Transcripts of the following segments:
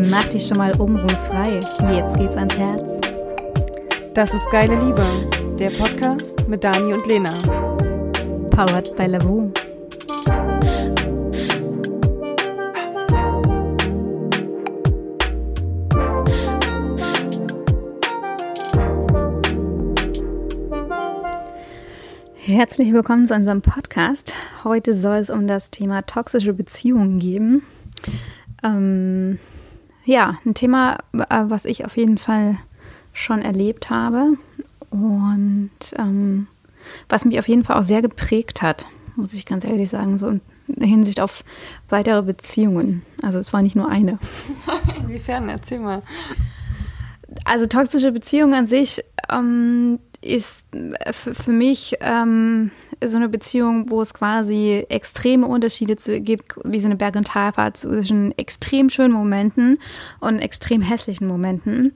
Mach dich schon mal frei. Jetzt geht's ans Herz. Das ist Geile Liebe, der Podcast mit Dani und Lena. Powered by Lavu. Herzlich willkommen zu unserem Podcast. Heute soll es um das Thema toxische Beziehungen gehen. Ähm, ja, ein Thema, äh, was ich auf jeden Fall schon erlebt habe und ähm, was mich auf jeden Fall auch sehr geprägt hat, muss ich ganz ehrlich sagen, so in Hinsicht auf weitere Beziehungen. Also es war nicht nur eine. Inwiefern? Erzähl mal. Also toxische Beziehungen an sich ähm, ist für mich ähm, so eine Beziehung, wo es quasi extreme Unterschiede gibt, wie so eine Berg- und Talfahrt zwischen extrem schönen Momenten und extrem hässlichen Momenten.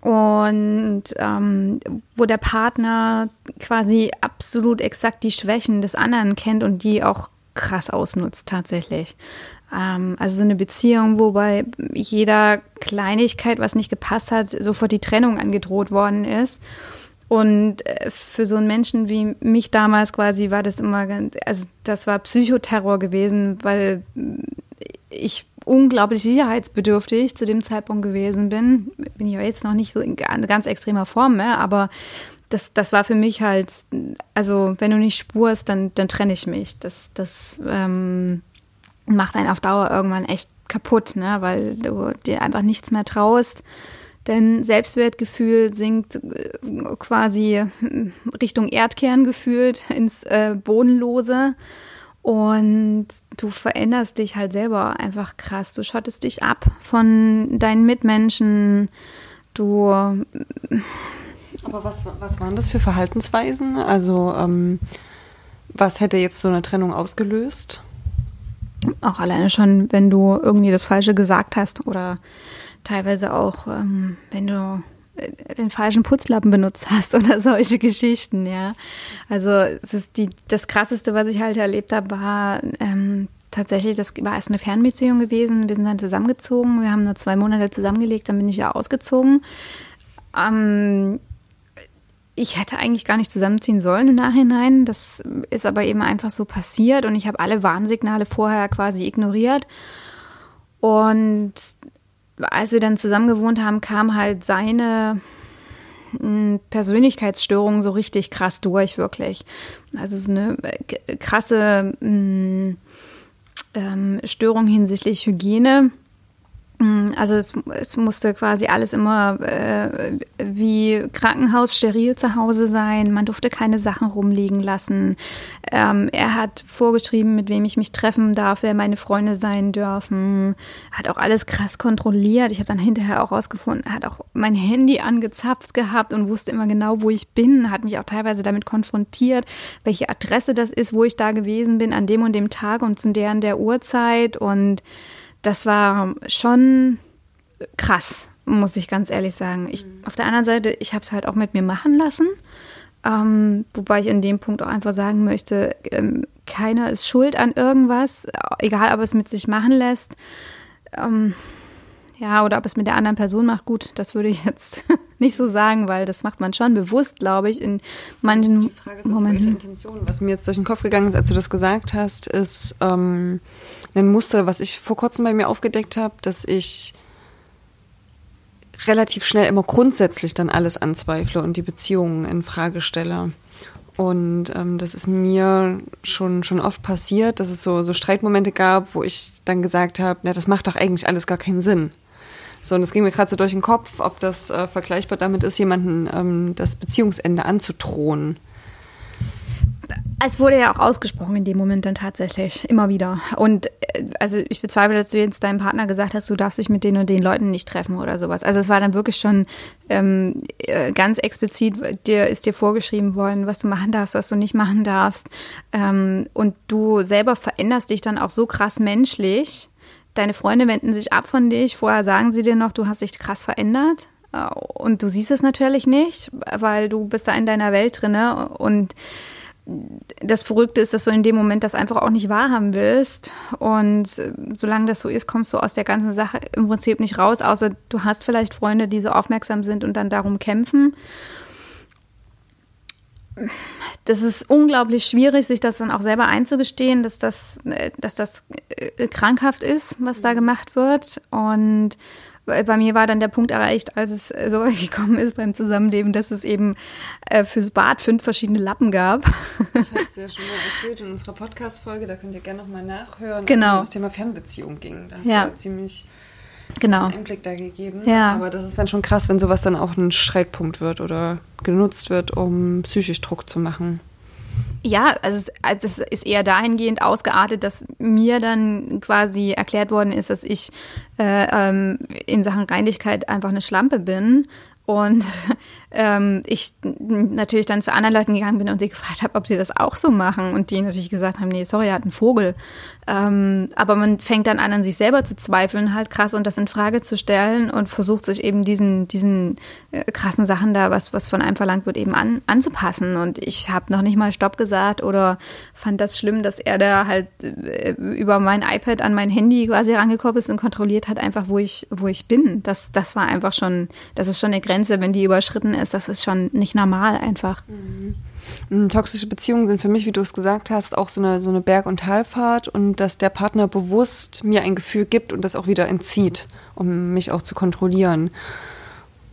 Und ähm, wo der Partner quasi absolut exakt die Schwächen des anderen kennt und die auch krass ausnutzt tatsächlich. Ähm, also so eine Beziehung, wo bei jeder Kleinigkeit, was nicht gepasst hat, sofort die Trennung angedroht worden ist. Und äh, für so einen Menschen wie mich damals quasi war das immer ganz, also das war Psychoterror gewesen, weil ich unglaublich sicherheitsbedürftig zu dem Zeitpunkt gewesen bin. Bin ich ja jetzt noch nicht so in ganz extremer Form mehr, aber das, das war für mich halt, also wenn du nicht spurst, dann, dann trenne ich mich. Das, das ähm, macht einen auf Dauer irgendwann echt kaputt, ne? weil du dir einfach nichts mehr traust Dein Selbstwertgefühl sinkt äh, quasi Richtung Erdkern gefühlt ins äh, Bodenlose. Und du veränderst dich halt selber einfach krass. Du schottest dich ab von deinen Mitmenschen. Du. Aber was, was waren das für Verhaltensweisen? Also, ähm, was hätte jetzt so eine Trennung ausgelöst? Auch alleine schon, wenn du irgendwie das Falsche gesagt hast oder teilweise auch, ähm, wenn du äh, den falschen Putzlappen benutzt hast oder solche Geschichten, ja. Also es ist die, das Krasseste, was ich halt erlebt habe, war ähm, tatsächlich, das war erst eine Fernbeziehung gewesen. Wir sind dann zusammengezogen. Wir haben nur zwei Monate zusammengelegt, dann bin ich ja ausgezogen. Ähm, ich hätte eigentlich gar nicht zusammenziehen sollen im Nachhinein. Das ist aber eben einfach so passiert und ich habe alle Warnsignale vorher quasi ignoriert. Und als wir dann zusammen gewohnt haben, kam halt seine hm, Persönlichkeitsstörung so richtig krass durch, wirklich. Also so eine äh, krasse hm, ähm, Störung hinsichtlich Hygiene also es, es, musste quasi alles immer äh, wie Krankenhaus steril zu Hause sein. Man durfte keine Sachen rumliegen lassen. Ähm, er hat vorgeschrieben, mit wem ich mich treffen darf, wer meine Freunde sein dürfen. Hat auch alles krass kontrolliert. Ich habe dann hinterher auch rausgefunden, hat auch mein Handy angezapft gehabt und wusste immer genau, wo ich bin. Hat mich auch teilweise damit konfrontiert, welche Adresse das ist, wo ich da gewesen bin an dem und dem Tag und zu der und der Uhrzeit und das war schon krass, muss ich ganz ehrlich sagen. Ich, mhm. Auf der anderen Seite, ich habe es halt auch mit mir machen lassen. Ähm, wobei ich in dem Punkt auch einfach sagen möchte, ähm, keiner ist schuld an irgendwas, egal ob es mit sich machen lässt. Ähm, ja, oder ob es mit der anderen Person macht, gut, das würde ich jetzt nicht so sagen, weil das macht man schon bewusst, glaube ich, in manchen Die Frage ist, Momenten. welche Intention, was mir jetzt durch den Kopf gegangen ist, als du das gesagt hast, ist ähm, ein Muster, was ich vor kurzem bei mir aufgedeckt habe, dass ich relativ schnell immer grundsätzlich dann alles anzweifle und die Beziehungen in Frage stelle. Und ähm, das ist mir schon, schon oft passiert, dass es so, so Streitmomente gab, wo ich dann gesagt habe, na, das macht doch eigentlich alles gar keinen Sinn. So, und es ging mir gerade so durch den Kopf, ob das äh, vergleichbar damit ist, jemanden ähm, das Beziehungsende anzudrohen. Es wurde ja auch ausgesprochen in dem Moment dann tatsächlich, immer wieder. Und äh, also ich bezweifle, dass du jetzt deinem Partner gesagt hast, du darfst dich mit den und den Leuten nicht treffen oder sowas. Also es war dann wirklich schon ähm, äh, ganz explizit, dir ist dir vorgeschrieben worden, was du machen darfst, was du nicht machen darfst. Ähm, und du selber veränderst dich dann auch so krass menschlich, deine Freunde wenden sich ab von dich, vorher sagen sie dir noch, du hast dich krass verändert und du siehst es natürlich nicht, weil du bist da in deiner Welt drinne und das Verrückte ist, dass du in dem Moment das einfach auch nicht wahrhaben willst. Und äh, solange das so ist, kommst du aus der ganzen Sache im Prinzip nicht raus, außer du hast vielleicht Freunde, die so aufmerksam sind und dann darum kämpfen. Das ist unglaublich schwierig, sich das dann auch selber einzugestehen, dass das, äh, dass das äh, krankhaft ist, was da gemacht wird. Und bei mir war dann der Punkt erreicht, als es so weit gekommen ist beim Zusammenleben, dass es eben äh, fürs Bad fünf verschiedene Lappen gab. Das hast du ja schon mal erzählt in unserer Podcast-Folge, da könnt ihr gerne nochmal nachhören, genau. als es um das Thema Fernbeziehung ging. Da hast ja. du ziemlich genau. einen Einblick da gegeben. Ja. Aber das ist dann schon krass, wenn sowas dann auch ein Streitpunkt wird oder genutzt wird, um psychisch Druck zu machen. Ja, also, also es ist eher dahingehend ausgeartet, dass mir dann quasi erklärt worden ist, dass ich äh, ähm, in Sachen Reinlichkeit einfach eine Schlampe bin und ähm, ich natürlich dann zu anderen Leuten gegangen bin und sie gefragt habe, ob sie das auch so machen. Und die natürlich gesagt haben, nee, sorry, er hat einen Vogel. Ähm, aber man fängt dann an, an sich selber zu zweifeln, halt krass und das in Frage zu stellen und versucht sich eben diesen, diesen äh, krassen Sachen da, was, was von einem verlangt wird, eben an, anzupassen. Und ich habe noch nicht mal Stopp gesagt oder fand das schlimm, dass er da halt äh, über mein iPad an mein Handy quasi rangekommen ist und kontrolliert hat einfach, wo ich, wo ich bin. Das, das war einfach schon, das ist schon eine Grenze, wenn die überschritten ist. Das ist schon nicht normal einfach. Mhm. Mm, toxische Beziehungen sind für mich, wie du es gesagt hast, auch so eine, so eine Berg- und Talfahrt und dass der Partner bewusst mir ein Gefühl gibt und das auch wieder entzieht, um mich auch zu kontrollieren.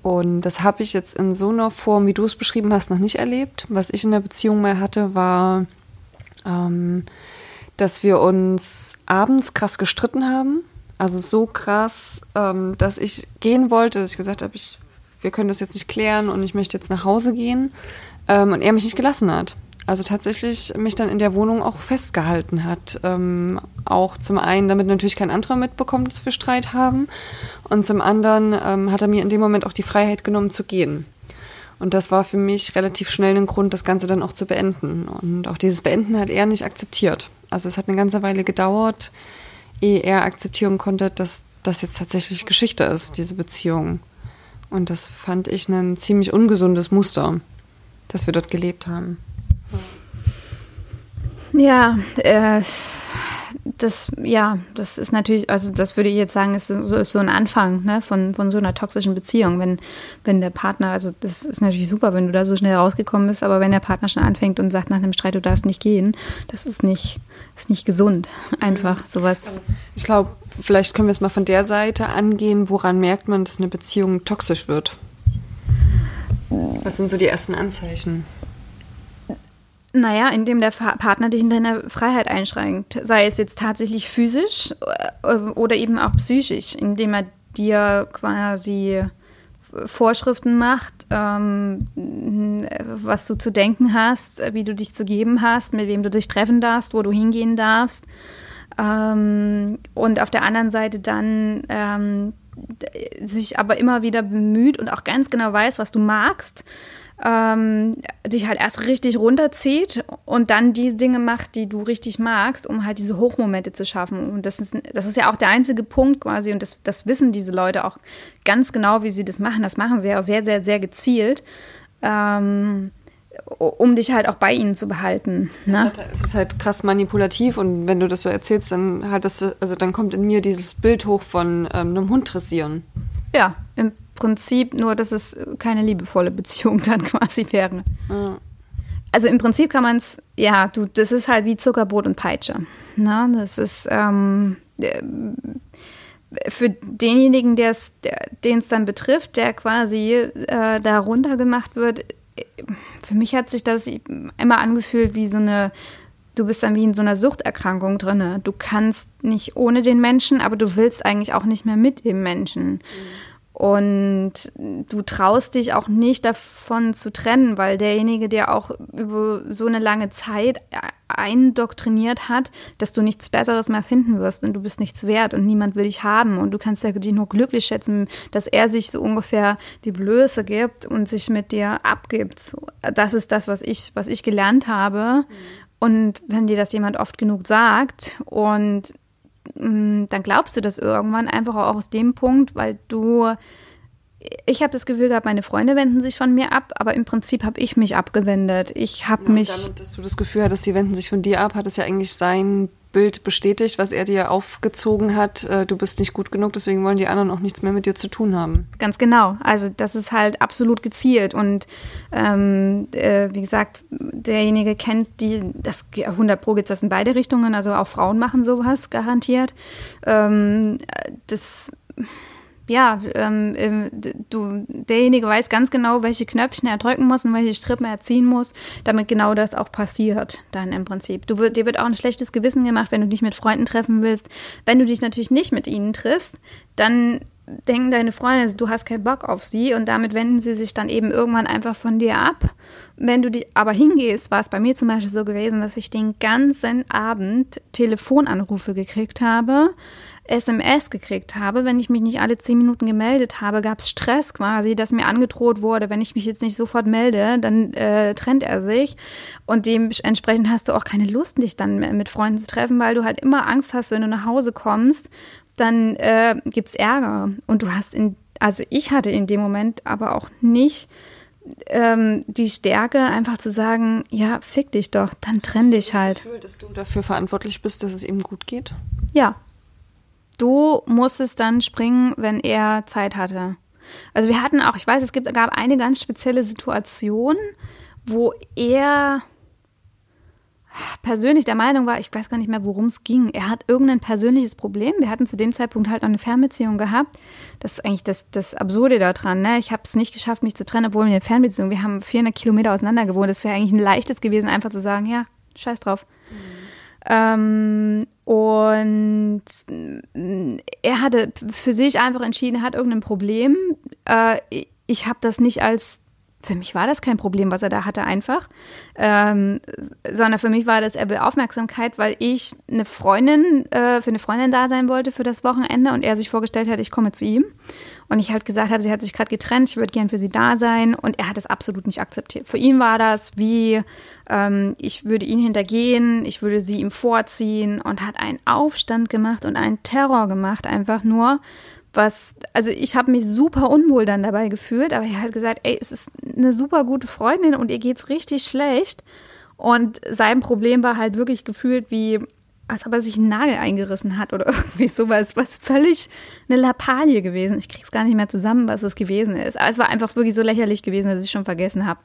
Und das habe ich jetzt in so einer Form, wie du es beschrieben hast, noch nicht erlebt. Was ich in der Beziehung mal hatte, war, ähm, dass wir uns abends krass gestritten haben. Also so krass, ähm, dass ich gehen wollte, dass ich gesagt habe, ich, wir können das jetzt nicht klären und ich möchte jetzt nach Hause gehen ähm, und er mich nicht gelassen hat. Also tatsächlich mich dann in der Wohnung auch festgehalten hat. Ähm, auch zum einen, damit natürlich kein anderer mitbekommt, dass wir Streit haben. Und zum anderen ähm, hat er mir in dem Moment auch die Freiheit genommen zu gehen. Und das war für mich relativ schnell ein Grund, das Ganze dann auch zu beenden. Und auch dieses Beenden hat er nicht akzeptiert. Also es hat eine ganze Weile gedauert, ehe er akzeptieren konnte, dass das jetzt tatsächlich Geschichte ist, diese Beziehung. Und das fand ich ein ziemlich ungesundes Muster dass wir dort gelebt haben. Ja, äh, das, ja, das ist natürlich, also das würde ich jetzt sagen, ist so, ist so ein Anfang ne, von, von so einer toxischen Beziehung. Wenn, wenn der Partner, also das ist natürlich super, wenn du da so schnell rausgekommen bist, aber wenn der Partner schon anfängt und sagt nach einem Streit, du darfst nicht gehen, das ist nicht, ist nicht gesund. Einfach sowas. Also ich glaube, vielleicht können wir es mal von der Seite angehen, woran merkt man, dass eine Beziehung toxisch wird? Was sind so die ersten Anzeichen? Naja, indem der Partner dich in deiner Freiheit einschränkt, sei es jetzt tatsächlich physisch äh, oder eben auch psychisch, indem er dir quasi Vorschriften macht, ähm, was du zu denken hast, wie du dich zu geben hast, mit wem du dich treffen darfst, wo du hingehen darfst. Ähm, und auf der anderen Seite dann ähm, sich aber immer wieder bemüht und auch ganz genau weiß, was du magst, ähm, dich halt erst richtig runterzieht und dann die Dinge macht, die du richtig magst, um halt diese Hochmomente zu schaffen. Und das ist, das ist ja auch der einzige Punkt quasi, und das, das wissen diese Leute auch ganz genau, wie sie das machen. Das machen sie ja sehr, sehr, sehr gezielt. Ähm, um dich halt auch bei ihnen zu behalten. Ne? Es ist halt krass manipulativ und wenn du das so erzählst, dann hat das, also dann kommt in mir dieses Bild hoch von ähm, einem Hund dressieren. Ja, im Prinzip nur, dass es keine liebevolle Beziehung dann quasi wäre. Ja. Also im Prinzip kann man es, ja, du, das ist halt wie Zuckerbrot und Peitsche. Ne? Das ist ähm, äh, für denjenigen, den es dann betrifft, der quasi äh, da runtergemacht wird, für mich hat sich das immer angefühlt wie so eine, du bist dann wie in so einer Suchterkrankung drin. Du kannst nicht ohne den Menschen, aber du willst eigentlich auch nicht mehr mit dem Menschen. Mhm. Und du traust dich auch nicht davon zu trennen, weil derjenige, der auch über so eine lange Zeit eindoktriniert hat, dass du nichts Besseres mehr finden wirst und du bist nichts wert und niemand will dich haben und du kannst ja dich nur glücklich schätzen, dass er sich so ungefähr die Blöße gibt und sich mit dir abgibt. Das ist das, was ich, was ich gelernt habe. Mhm. Und wenn dir das jemand oft genug sagt und dann glaubst du das irgendwann einfach auch aus dem Punkt, weil du ich habe das Gefühl gehabt, meine Freunde wenden sich von mir ab, aber im Prinzip habe ich mich abgewendet. Ich habe ja, mich. Damit, dass du das Gefühl hattest, sie wenden sich von dir ab, hat es ja eigentlich sein Bild bestätigt, was er dir aufgezogen hat. Äh, du bist nicht gut genug, deswegen wollen die anderen auch nichts mehr mit dir zu tun haben. Ganz genau. Also das ist halt absolut gezielt und ähm, äh, wie gesagt, derjenige kennt die, das 100 Pro gibt das in beide Richtungen. Also auch Frauen machen sowas garantiert. Ähm, das ja, ähm, ähm du, derjenige weiß ganz genau, welche Knöpfchen er drücken muss und welche Strippen er ziehen muss, damit genau das auch passiert, dann im Prinzip. Du, dir wird auch ein schlechtes Gewissen gemacht, wenn du dich mit Freunden treffen willst. Wenn du dich natürlich nicht mit ihnen triffst, dann denken deine Freunde, du hast keinen Bock auf sie und damit wenden sie sich dann eben irgendwann einfach von dir ab. Wenn du dich aber hingehst, war es bei mir zum Beispiel so gewesen, dass ich den ganzen Abend Telefonanrufe gekriegt habe, SMS gekriegt habe, wenn ich mich nicht alle zehn Minuten gemeldet habe, gab es Stress quasi, dass mir angedroht wurde, wenn ich mich jetzt nicht sofort melde, dann äh, trennt er sich. Und dementsprechend hast du auch keine Lust, dich dann mit Freunden zu treffen, weil du halt immer Angst hast, wenn du nach Hause kommst, dann äh, es Ärger. Und du hast in, also ich hatte in dem Moment aber auch nicht ähm, die Stärke, einfach zu sagen, ja, fick dich doch, dann trenn dich halt. Hast du das Gefühl, dass du dafür verantwortlich bist, dass es ihm gut geht? Ja, du musstest dann springen, wenn er Zeit hatte. Also wir hatten auch, ich weiß, es gibt, gab eine ganz spezielle Situation, wo er persönlich der Meinung war, ich weiß gar nicht mehr, worum es ging. Er hat irgendein persönliches Problem. Wir hatten zu dem Zeitpunkt halt eine Fernbeziehung gehabt. Das ist eigentlich das, das Absurde daran. Ne? Ich habe es nicht geschafft, mich zu trennen, obwohl wir eine Fernbeziehung, wir haben 400 Kilometer auseinander gewohnt. Das wäre eigentlich ein leichtes gewesen, einfach zu sagen, ja, scheiß drauf. Mhm. Ähm, und er hatte für sich einfach entschieden, er hat irgendein Problem. Äh, ich habe das nicht als für mich war das kein Problem, was er da hatte, einfach. Ähm, sondern für mich war das, er will Aufmerksamkeit, weil ich eine Freundin, äh, für eine Freundin da sein wollte für das Wochenende und er sich vorgestellt hat, ich komme zu ihm. Und ich halt gesagt habe, sie hat sich gerade getrennt, ich würde gern für sie da sein. Und er hat es absolut nicht akzeptiert. Für ihn war das wie, ähm, ich würde ihn hintergehen, ich würde sie ihm vorziehen und hat einen Aufstand gemacht und einen Terror gemacht, einfach nur, was, also ich habe mich super unwohl dann dabei gefühlt, aber er hat gesagt, ey, es ist eine super gute Freundin und ihr geht's richtig schlecht. Und sein Problem war halt wirklich gefühlt wie, als ob er sich einen Nagel eingerissen hat oder irgendwie sowas, was völlig eine Lappalie gewesen. Ich krieg's gar nicht mehr zusammen, was es gewesen ist. Aber es war einfach wirklich so lächerlich gewesen, dass ich schon vergessen habe.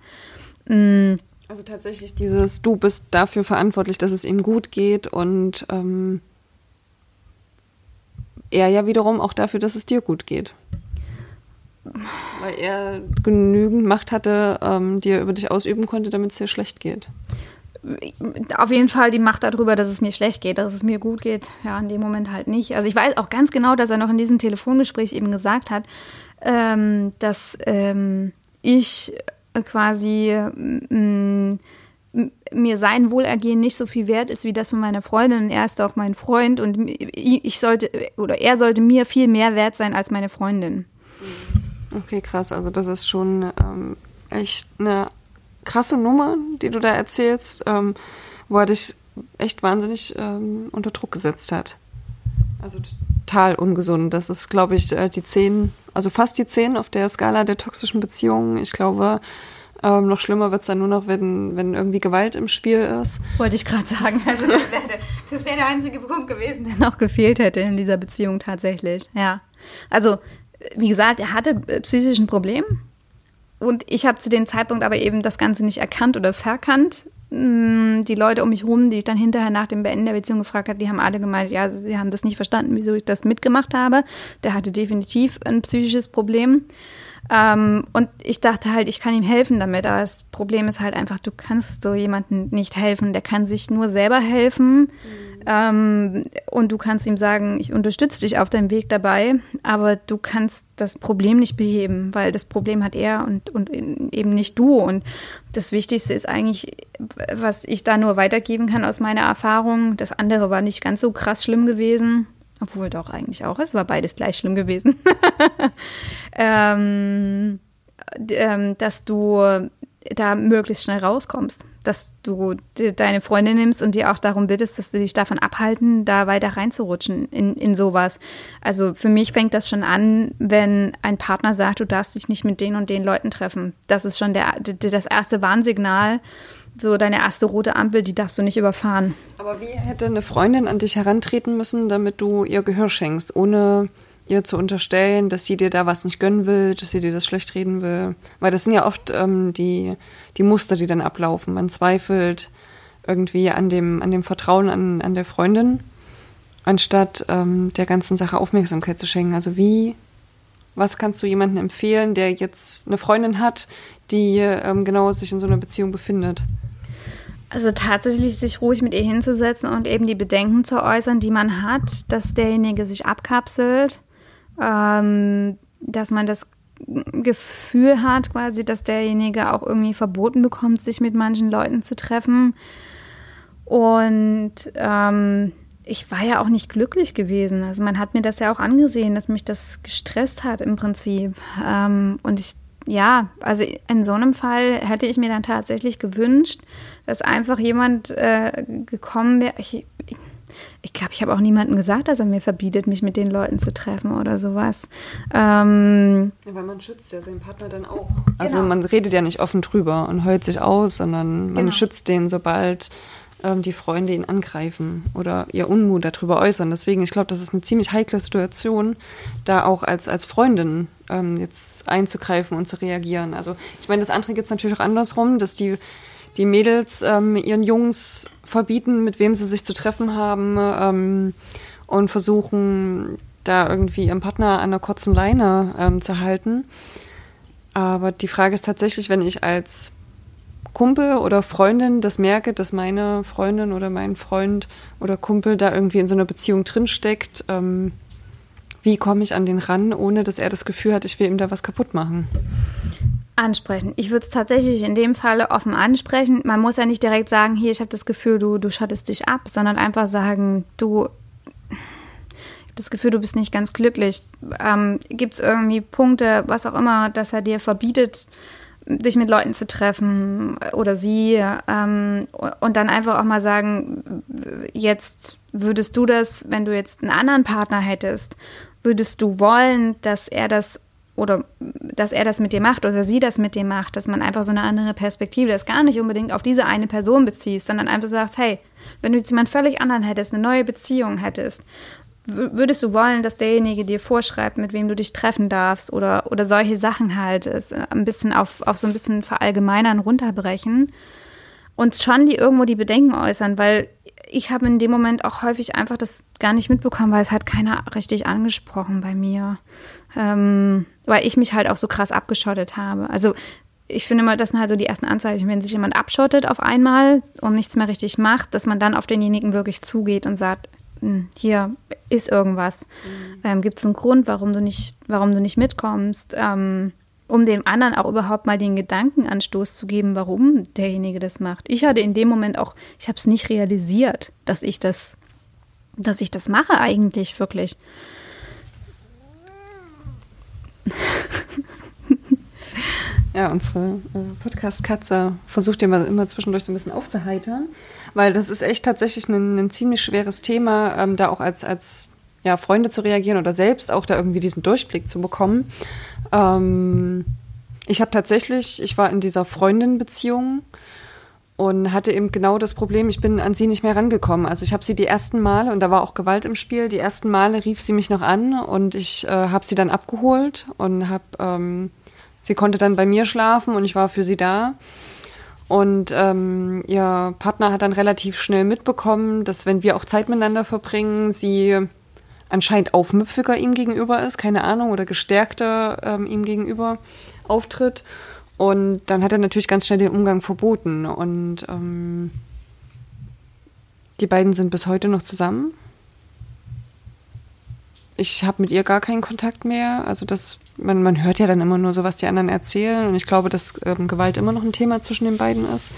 Mm. Also tatsächlich dieses, du bist dafür verantwortlich, dass es ihm gut geht und ähm, er ja wiederum auch dafür, dass es dir gut geht. Weil er genügend Macht hatte, ähm, die er über dich ausüben konnte, damit es dir schlecht geht. Auf jeden Fall die Macht darüber, dass es mir schlecht geht, dass es mir gut geht. Ja, in dem Moment halt nicht. Also ich weiß auch ganz genau, dass er noch in diesem Telefongespräch eben gesagt hat, ähm, dass ähm, ich quasi mm, mir sein Wohlergehen nicht so viel wert ist wie das von meiner Freundin. Er ist auch mein Freund und ich sollte oder er sollte mir viel mehr wert sein als meine Freundin. Okay, krass. Also das ist schon ähm, echt eine krasse Nummer, die du da erzählst, ähm, wo er dich echt wahnsinnig ähm, unter Druck gesetzt hat. Also total ungesund. Das ist, glaube ich, äh, die zehn, also fast die zehn auf der Skala der toxischen Beziehungen. Ich glaube, ähm, noch schlimmer wird es dann nur noch, wenn, wenn irgendwie Gewalt im Spiel ist. Das wollte ich gerade sagen. Also das wäre der, wär der einzige Punkt gewesen, der noch gefehlt hätte in dieser Beziehung tatsächlich. Ja. Also, wie gesagt, er hatte psychisch ein Problem. Und ich habe zu dem Zeitpunkt aber eben das Ganze nicht erkannt oder verkannt. Mm, die Leute um mich herum, die ich dann hinterher nach dem Beenden der Beziehung gefragt habe, die haben alle gemeint, ja, sie haben das nicht verstanden, wieso ich das mitgemacht habe. Der hatte definitiv ein psychisches Problem. Ähm, und ich dachte halt, ich kann ihm helfen damit. Aber das Problem ist halt einfach, du kannst so jemandem nicht helfen. Der kann sich nur selber helfen. Mhm. Ähm, und du kannst ihm sagen, ich unterstütze dich auf deinem Weg dabei, aber du kannst das Problem nicht beheben, weil das Problem hat er und, und eben nicht du. Und das Wichtigste ist eigentlich, was ich da nur weitergeben kann aus meiner Erfahrung. Das andere war nicht ganz so krass schlimm gewesen. Obwohl doch eigentlich auch. Es war beides gleich schlimm gewesen. ähm, ähm, dass du da möglichst schnell rauskommst. Dass du deine Freundin nimmst und die auch darum bittest, dass sie dich davon abhalten, da weiter reinzurutschen in, in sowas. Also für mich fängt das schon an, wenn ein Partner sagt, du darfst dich nicht mit den und den Leuten treffen. Das ist schon der, das erste Warnsignal, so deine erste rote Ampel, die darfst du nicht überfahren. Aber wie hätte eine Freundin an dich herantreten müssen, damit du ihr Gehör schenkst, ohne ihr zu unterstellen, dass sie dir da was nicht gönnen will, dass sie dir das schlecht reden will. Weil das sind ja oft ähm, die, die Muster, die dann ablaufen. Man zweifelt irgendwie an dem, an dem Vertrauen an, an der Freundin, anstatt ähm, der ganzen Sache Aufmerksamkeit zu schenken. Also wie, was kannst du jemandem empfehlen, der jetzt eine Freundin hat, die ähm, genau sich in so einer Beziehung befindet? Also tatsächlich sich ruhig mit ihr hinzusetzen und eben die Bedenken zu äußern, die man hat, dass derjenige sich abkapselt ähm, dass man das Gefühl hat, quasi, dass derjenige auch irgendwie verboten bekommt, sich mit manchen Leuten zu treffen. Und ähm, ich war ja auch nicht glücklich gewesen. Also man hat mir das ja auch angesehen, dass mich das gestresst hat im Prinzip. Ähm, und ich, ja, also in so einem Fall hätte ich mir dann tatsächlich gewünscht, dass einfach jemand äh, gekommen wäre. Ich, ich, ich glaube, ich habe auch niemandem gesagt, dass er mir verbietet, mich mit den Leuten zu treffen oder sowas. Ähm, ja, weil man schützt ja seinen Partner dann auch. Also genau. man redet ja nicht offen drüber und heult sich aus, sondern man genau. schützt den, sobald ähm, die Freunde ihn angreifen oder ihr Unmut darüber äußern. Deswegen, ich glaube, das ist eine ziemlich heikle Situation, da auch als, als Freundin ähm, jetzt einzugreifen und zu reagieren. Also ich meine, das andere gibt es natürlich auch andersrum, dass die die Mädels ähm, ihren Jungs verbieten, mit wem sie sich zu treffen haben ähm, und versuchen, da irgendwie ihren Partner an der kurzen Leine ähm, zu halten. Aber die Frage ist tatsächlich, wenn ich als Kumpel oder Freundin das merke, dass meine Freundin oder mein Freund oder Kumpel da irgendwie in so einer Beziehung drinsteckt, ähm, wie komme ich an den ran, ohne dass er das Gefühl hat, ich will ihm da was kaputt machen? ansprechen. Ich würde es tatsächlich in dem Falle offen ansprechen. Man muss ja nicht direkt sagen, hier, ich habe das Gefühl, du, du schottest dich ab, sondern einfach sagen, du, das Gefühl, du bist nicht ganz glücklich. Ähm, Gibt es irgendwie Punkte, was auch immer, dass er dir verbietet, dich mit Leuten zu treffen oder sie ähm, und dann einfach auch mal sagen, jetzt würdest du das, wenn du jetzt einen anderen Partner hättest, würdest du wollen, dass er das oder dass er das mit dir macht oder sie das mit dir macht, dass man einfach so eine andere Perspektive, das gar nicht unbedingt auf diese eine Person beziehst, sondern einfach sagst, hey, wenn du jetzt jemand völlig anderen hättest, eine neue Beziehung hättest, würdest du wollen, dass derjenige dir vorschreibt, mit wem du dich treffen darfst oder, oder solche Sachen halt, es ein bisschen auf, auf so ein bisschen verallgemeinern runterbrechen und schon die irgendwo die Bedenken äußern, weil ich habe in dem Moment auch häufig einfach das gar nicht mitbekommen, weil es hat keiner richtig angesprochen bei mir ähm, weil ich mich halt auch so krass abgeschottet habe. Also ich finde mal, das sind halt so die ersten Anzeichen, wenn sich jemand abschottet auf einmal und nichts mehr richtig macht, dass man dann auf denjenigen wirklich zugeht und sagt, hm, hier ist irgendwas. Mhm. Ähm, Gibt es einen Grund, warum du nicht, warum du nicht mitkommst? Ähm, um dem anderen auch überhaupt mal den Gedankenanstoß zu geben, warum derjenige das macht. Ich hatte in dem Moment auch, ich habe es nicht realisiert, dass ich das, dass ich das mache eigentlich wirklich. ja, unsere äh, Podcast-Katze versucht ja immer zwischendurch so ein bisschen aufzuheitern, weil das ist echt tatsächlich ein, ein ziemlich schweres Thema, ähm, da auch als, als ja, Freunde zu reagieren oder selbst auch da irgendwie diesen Durchblick zu bekommen. Ähm, ich habe tatsächlich, ich war in dieser Freundin-Beziehung und hatte eben genau das Problem, ich bin an sie nicht mehr rangekommen. Also ich habe sie die ersten Male, und da war auch Gewalt im Spiel, die ersten Male rief sie mich noch an und ich äh, habe sie dann abgeholt und habe, ähm, sie konnte dann bei mir schlafen und ich war für sie da. Und ähm, ihr Partner hat dann relativ schnell mitbekommen, dass wenn wir auch Zeit miteinander verbringen, sie anscheinend aufmüpfiger ihm gegenüber ist, keine Ahnung, oder gestärkter ähm, ihm gegenüber auftritt. Und dann hat er natürlich ganz schnell den Umgang verboten. Und ähm, die beiden sind bis heute noch zusammen. Ich habe mit ihr gar keinen Kontakt mehr. Also das, man, man hört ja dann immer nur so, was die anderen erzählen. Und ich glaube, dass ähm, Gewalt immer noch ein Thema zwischen den beiden ist.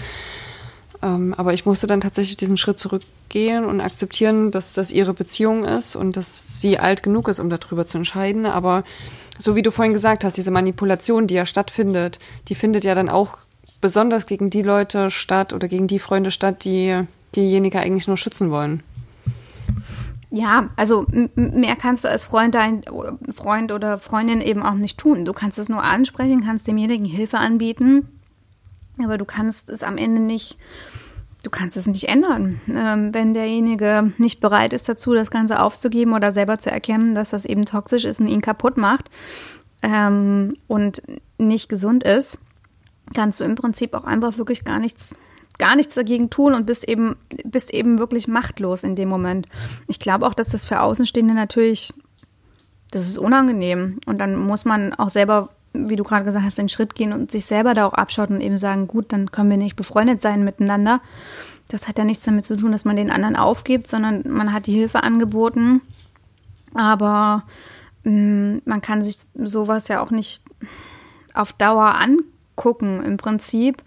Ähm, aber ich musste dann tatsächlich diesen Schritt zurückgehen und akzeptieren, dass das ihre Beziehung ist und dass sie alt genug ist, um darüber zu entscheiden. Aber so wie du vorhin gesagt hast, diese Manipulation, die ja stattfindet, die findet ja dann auch besonders gegen die Leute statt oder gegen die Freunde statt, die diejenige eigentlich nur schützen wollen. Ja, also mehr kannst du als Freund, dein Freund oder Freundin eben auch nicht tun. Du kannst es nur ansprechen, kannst demjenigen Hilfe anbieten, aber du kannst es am Ende nicht, du kannst es nicht ändern. Ähm, wenn derjenige nicht bereit ist dazu, das Ganze aufzugeben oder selber zu erkennen, dass das eben toxisch ist und ihn kaputt macht ähm, und nicht gesund ist, kannst du im Prinzip auch einfach wirklich gar nichts gar nichts dagegen tun und bist eben, bist eben wirklich machtlos in dem Moment. Ich glaube auch, dass das für Außenstehende natürlich, das ist unangenehm. Und dann muss man auch selber, wie du gerade gesagt hast, den Schritt gehen und sich selber da auch abschauen und eben sagen, gut, dann können wir nicht befreundet sein miteinander. Das hat ja nichts damit zu tun, dass man den anderen aufgibt, sondern man hat die Hilfe angeboten. Aber mh, mm, man kann sich sowas ja auch nicht auf Dauer angucken im Prinzip.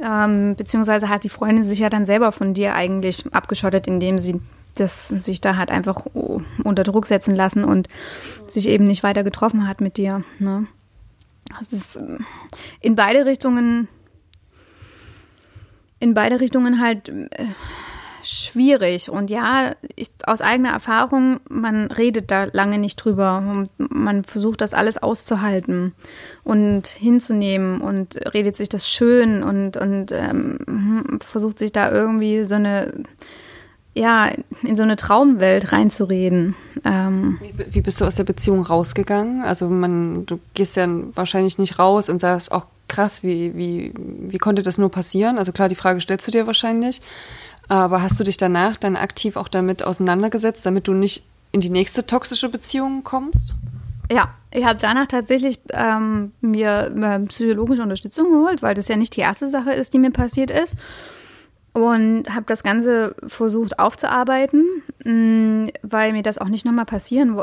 Ähm, beziehungsweise hat die Freundin sich ja dann selber von dir eigentlich abgeschottet, indem sie das sich da hat einfach unter Druck setzen lassen und sich eben nicht weiter getroffen hat mit dir. Ne? Das ist in beide Richtungen, in beide Richtungen halt äh, schwierig. Und ja, ich, aus eigener Erfahrung, man redet da lange nicht drüber. Man versucht das alles auszuhalten und hinzunehmen und redet sich das schön und, und ähm, versucht sich da irgendwie so eine ja, in so eine Traumwelt reinzureden. Ähm wie, wie, bist du aus der Beziehung rausgegangen? Also man, du gehst ja wahrscheinlich nicht raus und sagst auch krass, wie, wie, wie konnte das nur passieren? Also klar, die Frage stellst du dir wahrscheinlich. Aber hast du dich danach dann aktiv auch damit auseinandergesetzt, damit du nicht in die nächste toxische Beziehung kommst? Ja, ich habe danach tatsächlich ähm, mir äh, psychologische Unterstützung geholt, weil das ja nicht die erste Sache ist, die mir passiert ist. Und habe das Ganze versucht aufzuarbeiten, mm, weil mir das auch nicht nochmal passieren wo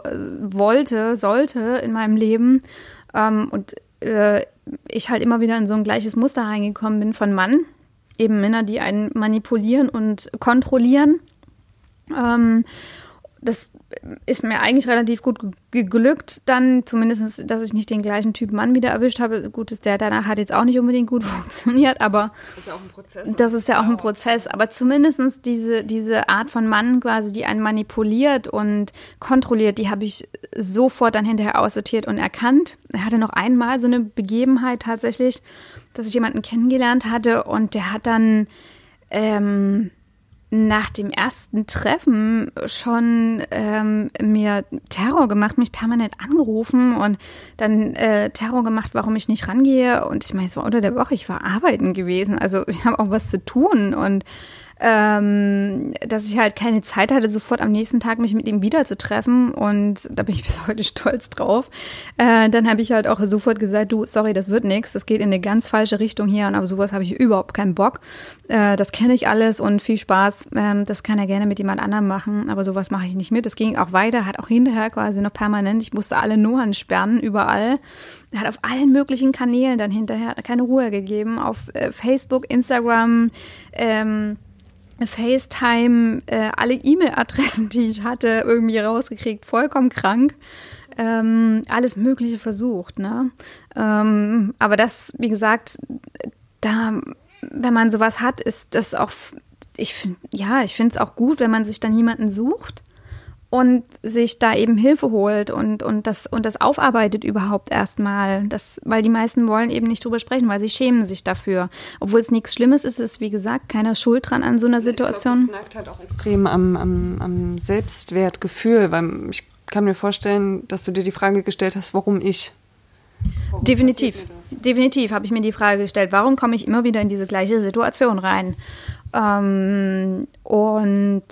wollte, sollte in meinem Leben. Ähm, und äh, ich halt immer wieder in so ein gleiches Muster reingekommen bin von Mann, eben Männer, die einen manipulieren und kontrollieren. Ähm, das ist mir eigentlich relativ gut geglückt, dann zumindest, dass ich nicht den gleichen Typ Mann wieder erwischt habe. Gut, ist der danach hat jetzt auch nicht unbedingt gut funktioniert, aber das ist ja auch ein Prozess. Das ist ja auch ein Prozess, aber zumindest diese, diese Art von Mann quasi, die einen manipuliert und kontrolliert, die habe ich sofort dann hinterher aussortiert und erkannt. Er hatte noch einmal so eine Begebenheit tatsächlich, dass ich jemanden kennengelernt hatte und der hat dann ähm, nach dem ersten Treffen schon ähm, mir Terror gemacht, mich permanent angerufen und dann äh, Terror gemacht, warum ich nicht rangehe. Und ich meine, es war unter der Woche, ich war arbeiten gewesen, also ich habe auch was zu tun und ähm, dass ich halt keine Zeit hatte, sofort am nächsten Tag mich mit ihm wiederzutreffen und da bin ich bis heute stolz drauf. Äh, dann habe ich halt auch sofort gesagt, du, sorry, das wird nichts, das geht in eine ganz falsche Richtung hier und auf sowas habe ich überhaupt keinen Bock. Äh, das kenne ich alles und viel Spaß, ähm, das kann er gerne mit jemand anderem machen, aber sowas mache ich nicht mit. Es ging auch weiter, hat auch hinterher quasi noch permanent, ich musste alle Nummern sperren, überall. Er hat auf allen möglichen Kanälen dann hinterher keine Ruhe gegeben, auf äh, Facebook, Instagram, ähm, FaceTime, äh, alle E-Mail-Adressen, die ich hatte, irgendwie rausgekriegt, vollkommen krank. Ähm, alles Mögliche versucht, ne? Ähm, aber das, wie gesagt, da, wenn man sowas hat, ist das auch, ich finde, ja, ich finde es auch gut, wenn man sich dann jemanden sucht, und sich da eben Hilfe holt und, und, das, und das aufarbeitet überhaupt erstmal. Das, weil die meisten wollen eben nicht drüber sprechen, weil sie schämen sich dafür. Obwohl es nichts Schlimmes ist, ist wie gesagt keiner schuld dran an so einer Situation. Ich glaub, das nagt halt auch extrem am, am, am Selbstwertgefühl, weil ich kann mir vorstellen, dass du dir die Frage gestellt hast, warum ich? Warum definitiv, definitiv habe ich mir die Frage gestellt, warum komme ich immer wieder in diese gleiche Situation rein? Ähm, und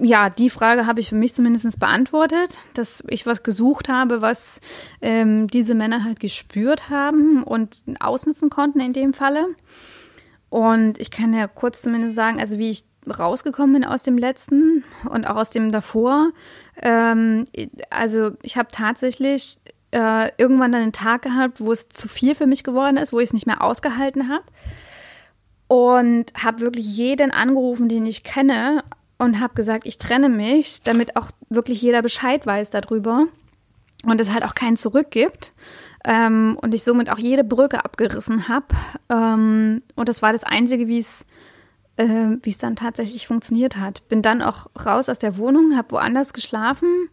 ja, die Frage habe ich für mich zumindest beantwortet, dass ich was gesucht habe, was ähm, diese Männer halt gespürt haben und ausnutzen konnten in dem Falle. Und ich kann ja kurz zumindest sagen, also wie ich rausgekommen bin aus dem letzten und auch aus dem davor. Ähm, also ich habe tatsächlich äh, irgendwann dann einen Tag gehabt, wo es zu viel für mich geworden ist, wo ich es nicht mehr ausgehalten habe. Und habe wirklich jeden angerufen, den ich kenne, und habe gesagt, ich trenne mich, damit auch wirklich jeder Bescheid weiß darüber. und es halt auch keinen Zurück gibt ähm, und ich somit auch jede Brücke abgerissen habe. Ähm, und das war das Einzige, wie es äh, wie es dann tatsächlich funktioniert hat. Bin dann auch raus aus der Wohnung, habe woanders geschlafen,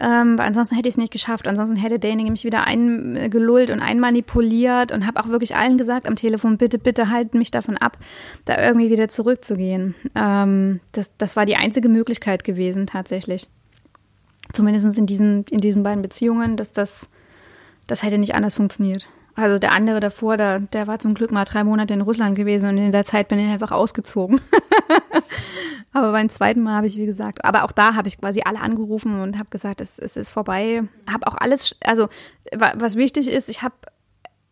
ähm, weil ansonsten hätte ich es nicht geschafft. Ansonsten hätte derjenige mich wieder eingelullt und einmanipuliert und habe auch wirklich allen gesagt am Telefon, bitte, bitte halten mich davon ab, da irgendwie wieder zurückzugehen. Ähm, das, das war die einzige Möglichkeit gewesen, tatsächlich. Zumindest in diesen, in diesen beiden Beziehungen, dass das das hätte nicht anders funktioniert. Also der andere davor, der, der war zum Glück mal drei Monate in Russland gewesen und in der Zeit bin ich einfach ausgezogen. aber beim zweiten Mal habe ich, wie gesagt, aber auch da habe ich quasi alle angerufen und habe gesagt, es, es ist vorbei. Habe auch alles, also was wichtig ist, ich habe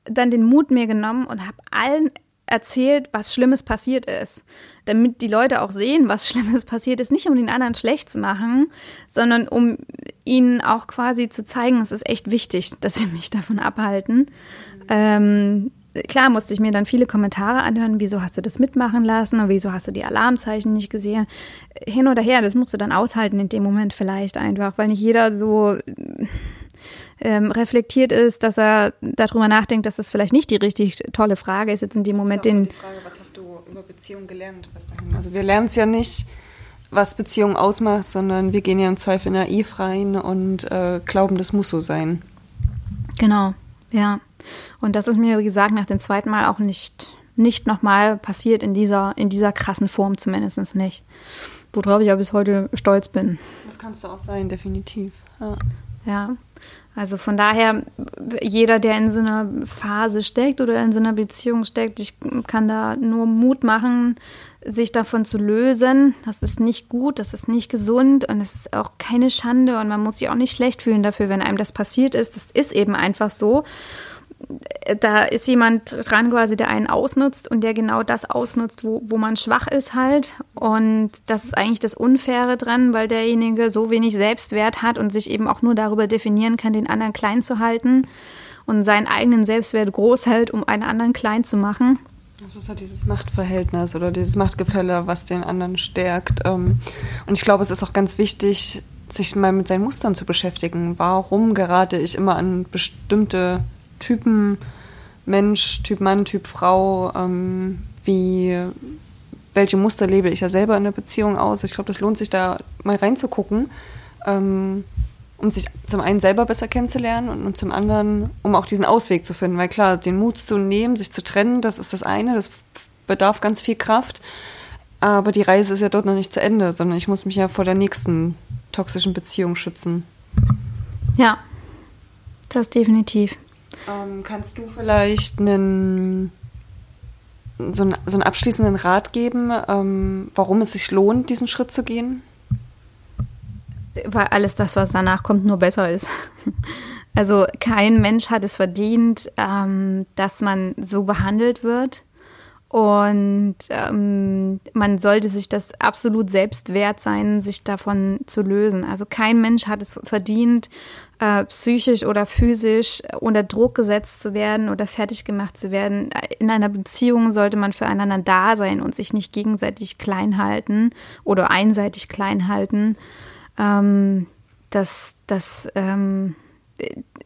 dann den Mut mir genommen und habe allen erzählt, was Schlimmes passiert ist. Damit die Leute auch sehen, was Schlimmes passiert ist. Nicht um den anderen schlecht zu machen, sondern um ihnen auch quasi zu zeigen, es ist echt wichtig, dass sie mich davon abhalten. Ähm, klar musste ich mir dann viele Kommentare anhören, wieso hast du das mitmachen lassen und wieso hast du die Alarmzeichen nicht gesehen. Hin oder her, das musst du dann aushalten in dem Moment vielleicht einfach, weil nicht jeder so ähm, reflektiert ist, dass er darüber nachdenkt, dass das vielleicht nicht die richtig tolle Frage ist jetzt in dem Moment. Das ist den die Frage, was hast du über Beziehungen gelernt bis dahin? Also wir lernen es ja nicht, was Beziehung ausmacht, sondern wir gehen ja im Zweifel naiv rein und äh, glauben, das muss so sein. Genau, ja. Und das ist mir, wie gesagt, nach dem zweiten Mal auch nicht, nicht nochmal passiert in dieser, in dieser krassen Form zumindest nicht. Worauf ich ja bis heute stolz bin. Das kannst du auch sein, definitiv. Ja. ja. Also von daher, jeder, der in so einer Phase steckt oder in so einer Beziehung steckt, ich kann da nur Mut machen, sich davon zu lösen. Das ist nicht gut, das ist nicht gesund und es ist auch keine Schande und man muss sich auch nicht schlecht fühlen dafür, wenn einem das passiert ist. Das ist eben einfach so da ist jemand dran quasi, der einen ausnutzt und der genau das ausnutzt, wo, wo man schwach ist halt. Und das ist eigentlich das Unfaire dran, weil derjenige so wenig Selbstwert hat und sich eben auch nur darüber definieren kann, den anderen klein zu halten und seinen eigenen Selbstwert groß hält, um einen anderen klein zu machen. Das ist halt dieses Machtverhältnis oder dieses Machtgefälle, was den anderen stärkt. Ähm, und ich glaube, es ist auch ganz wichtig, sich mal mit seinen Mustern zu beschäftigen. Warum gerate ich immer an bestimmte Typen Mensch, Typ Mann, Typ Frau, ähm, wie welche Muster lebe ich ja selber in der Beziehung aus. Ich glaube, das lohnt sich da mal reinzugucken, ähm, um sich zum einen selber besser kennenzulernen und, und, zum anderen, um auch diesen Ausweg zu finden. Weil klar, den Mut zu nehmen, sich zu trennen, das ist das eine, das bedarf ganz viel Kraft. Aber die Reise ist ja dort noch nicht zu Ende, sondern ich muss mich ja vor der nächsten toxischen Beziehung schützen. Ja, das definitiv. Ähm, kannst du vielleicht einen, so, einen, so einen abschließenden Rat geben, ähm, warum es sich lohnt, diesen Schritt zu gehen? Weil alles das, was danach kommt, nur besser ist. Also kein Mensch hat es verdient, ähm, dass man so behandelt wird. Und ähm, man sollte sich das absolut selbst wert sein, sich davon zu lösen. Also kein Mensch hat es verdient, äh, psychisch oder physisch unter Druck gesetzt zu werden oder fertig gemacht zu werden. In einer Beziehung sollte man füreinander da sein und sich nicht gegenseitig klein halten oder einseitig klein halten. Ähm, das, das, ähm,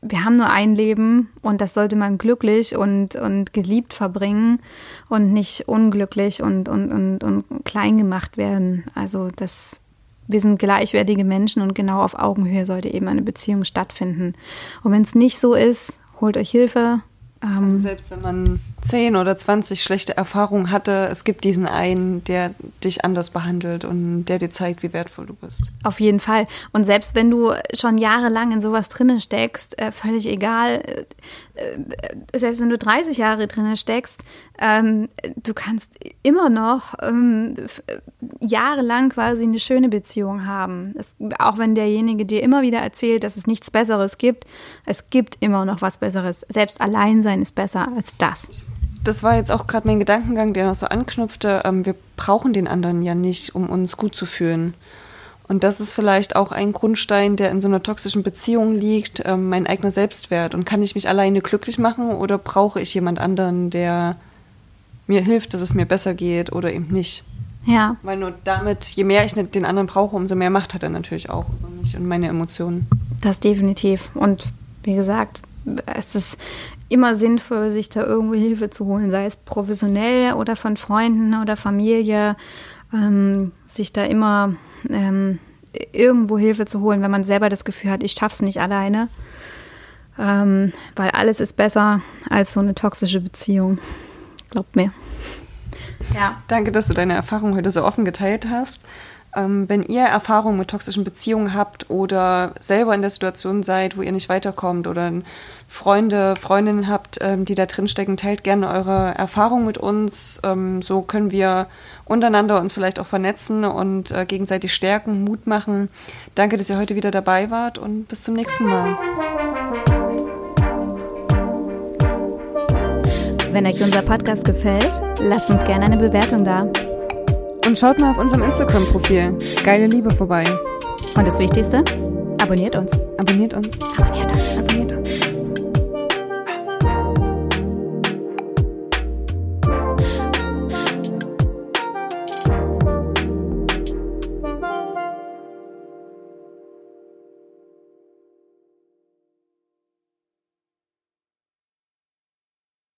wir haben nur ein Leben und das sollte man glücklich und, und geliebt verbringen und nicht unglücklich und, und, und, und klein gemacht werden. Also das, wir sind gleichwertige Menschen und genau auf Augenhöhe sollte eben eine Beziehung stattfinden. Und wenn es nicht so ist, holt euch Hilfe, also selbst wenn man 10 oder 20 schlechte Erfahrungen hatte, es gibt diesen einen, der dich anders behandelt und der dir zeigt, wie wertvoll du bist. Auf jeden Fall. Und selbst wenn du schon jahrelang in sowas drinne steckst, äh, völlig egal, äh, äh, selbst wenn du 30 Jahre drinne steckst, ähm, du kannst immer noch ähm, jahrelang quasi eine schöne Beziehung haben. Es, auch wenn derjenige dir immer wieder erzählt, dass es nichts Besseres gibt, es gibt immer noch was Besseres. Selbst allein sein ist besser als das. Das war jetzt auch gerade mein Gedankengang, der noch so anknüpfte. Ähm, wir brauchen den anderen ja nicht, um uns gut zu fühlen. Und das ist vielleicht auch ein Grundstein, der in so einer toxischen Beziehung liegt, ähm, mein eigener Selbstwert. Und kann ich mich alleine glücklich machen oder brauche ich jemand anderen, der mir hilft, dass es mir besser geht oder eben nicht? Ja. Weil nur damit, je mehr ich den anderen brauche, umso mehr Macht hat er natürlich auch über mich und meine Emotionen. Das definitiv. Und wie gesagt, es ist immer sinnvoll, sich da irgendwo Hilfe zu holen, sei es professionell oder von Freunden oder Familie, ähm, sich da immer ähm, irgendwo Hilfe zu holen, wenn man selber das Gefühl hat, ich schaff's nicht alleine. Ähm, weil alles ist besser als so eine toxische Beziehung. Glaubt mir. Ja. Danke, dass du deine Erfahrung heute so offen geteilt hast. Ähm, wenn ihr Erfahrungen mit toxischen Beziehungen habt oder selber in der Situation seid, wo ihr nicht weiterkommt oder Freunde, Freundinnen habt, ähm, die da drin stecken, teilt gerne eure Erfahrungen mit uns. Ähm, so können wir untereinander uns vielleicht auch vernetzen und äh, gegenseitig stärken, Mut machen. Danke, dass ihr heute wieder dabei wart und bis zum nächsten Mal. Wenn euch unser Podcast gefällt, lasst uns gerne eine Bewertung da. Und schaut mal auf unserem Instagram-Profil Geile Liebe vorbei. Und das Wichtigste, abonniert uns. Abonniert uns. Abonniert uns. Abonniert uns.